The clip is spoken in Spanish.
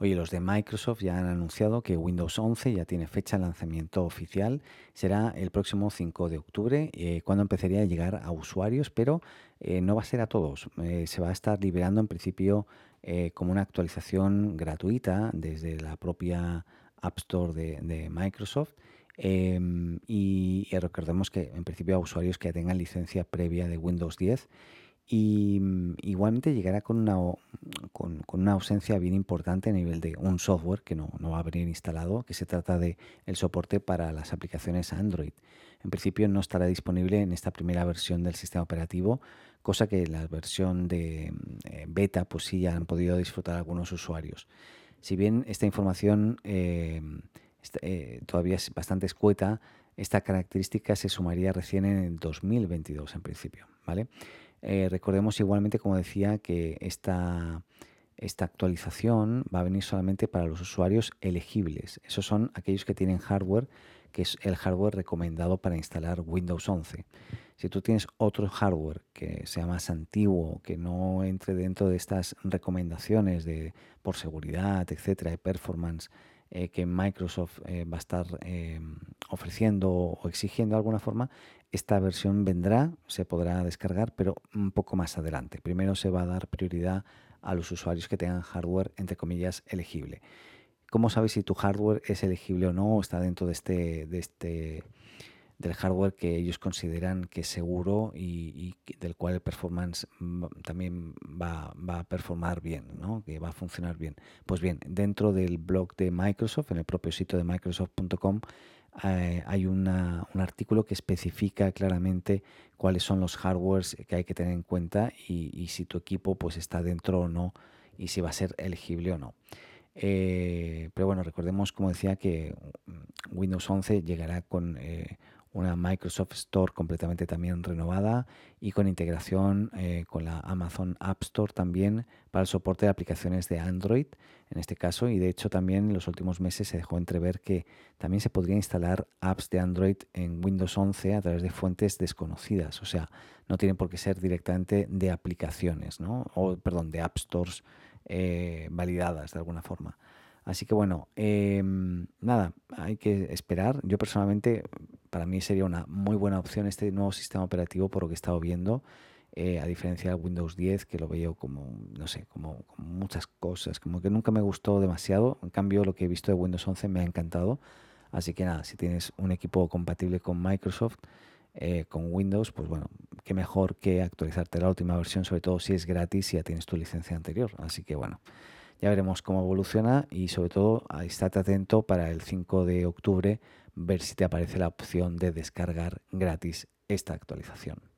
Oye, los de Microsoft ya han anunciado que Windows 11 ya tiene fecha de lanzamiento oficial. Será el próximo 5 de octubre, eh, cuando empezaría a llegar a usuarios, pero eh, no va a ser a todos. Eh, se va a estar liberando en principio como una actualización gratuita desde la propia App Store de, Microsoft. Em, y recordemos que en principio a usuarios que tengan licencia previa de Windows 10 y mm, igualmente llegará con una, ausencia bien importante a nivel de un software que no, va a venir instalado, que se trata de el soporte para las aplicaciones Android. En principio no estará disponible en esta primera versión del sistema operativo, cosa que la versión de eh, beta pues sí han podido disfrutar algunos usuarios. Si bien esta información eh, eh, todavía es bastante escueta, esta característica se sumaría recién en el 2022 en principio, ¿vale? Eh, recordemos igualmente, como decía, que esta, esta actualización va a venir solamente para los usuarios elegibles. Esos son aquellos que tienen hardware, que es el hardware recomendado para instalar Windows 11. Si tú tienes otro hardware que sea más antiguo, que no entre dentro de estas recomendaciones de por seguridad, etcétera, de performance, eh, que Microsoft eh, va a estar ofreciendo o exigiendo de alguna forma, esta versión vendrá, se podrá descargar, pero un poco más adelante. Primero se va a dar prioridad a los usuarios que tengan hardware, entre comillas, elegible. ¿Cómo sabes si tu hardware es elegible o no? O está dentro de este, de este, del hardware que ellos consideran que es seguro y, del cual el performance también va, va, a performar bien, ¿no? que va a funcionar bien. Pues bien, dentro del blog de Microsoft, en el propio sitio de microsoft.com, eh, hay un artículo que especifica claramente cuáles son los hardwares que hay que tener en cuenta y, si tu equipo pues está dentro o no y si va a ser elegible o no. Eh, pero bueno, recordemos, como decía, que mm, Windows 11 llegará con eh, una Microsoft Store completamente también renovada y con integración eh, con la Amazon App Store también para el soporte de aplicaciones de Android en este caso y de hecho también en los últimos meses se dejó entrever que también se podría instalar apps de Android en Windows 11 a través de fuentes desconocidas, o sea, no tienen por qué ser directamente de aplicaciones, ¿no? O perdón, de App Stores eh, validadas de alguna forma. Así que bueno, em, nada, hay que esperar. Yo personalmente, para mí sería una muy buena opción este nuevo sistema operativo por lo que he estado viendo, eh, a diferencia del Windows 10, que lo veo como, no sé, como, muchas cosas, como que nunca me gustó demasiado. En cambio, lo que he visto de Windows 11 me ha encantado. Así que nada, si tienes un equipo compatible con Microsoft, eh, con Windows, pues bueno, qué mejor que actualizarte la última versión, sobre todo si es gratis y ya tienes tu licencia anterior. Así que bueno. Ya veremos cómo evoluciona y sobre todo estate atento para el 5 de octubre ver si te aparece la opción de descargar gratis esta actualización.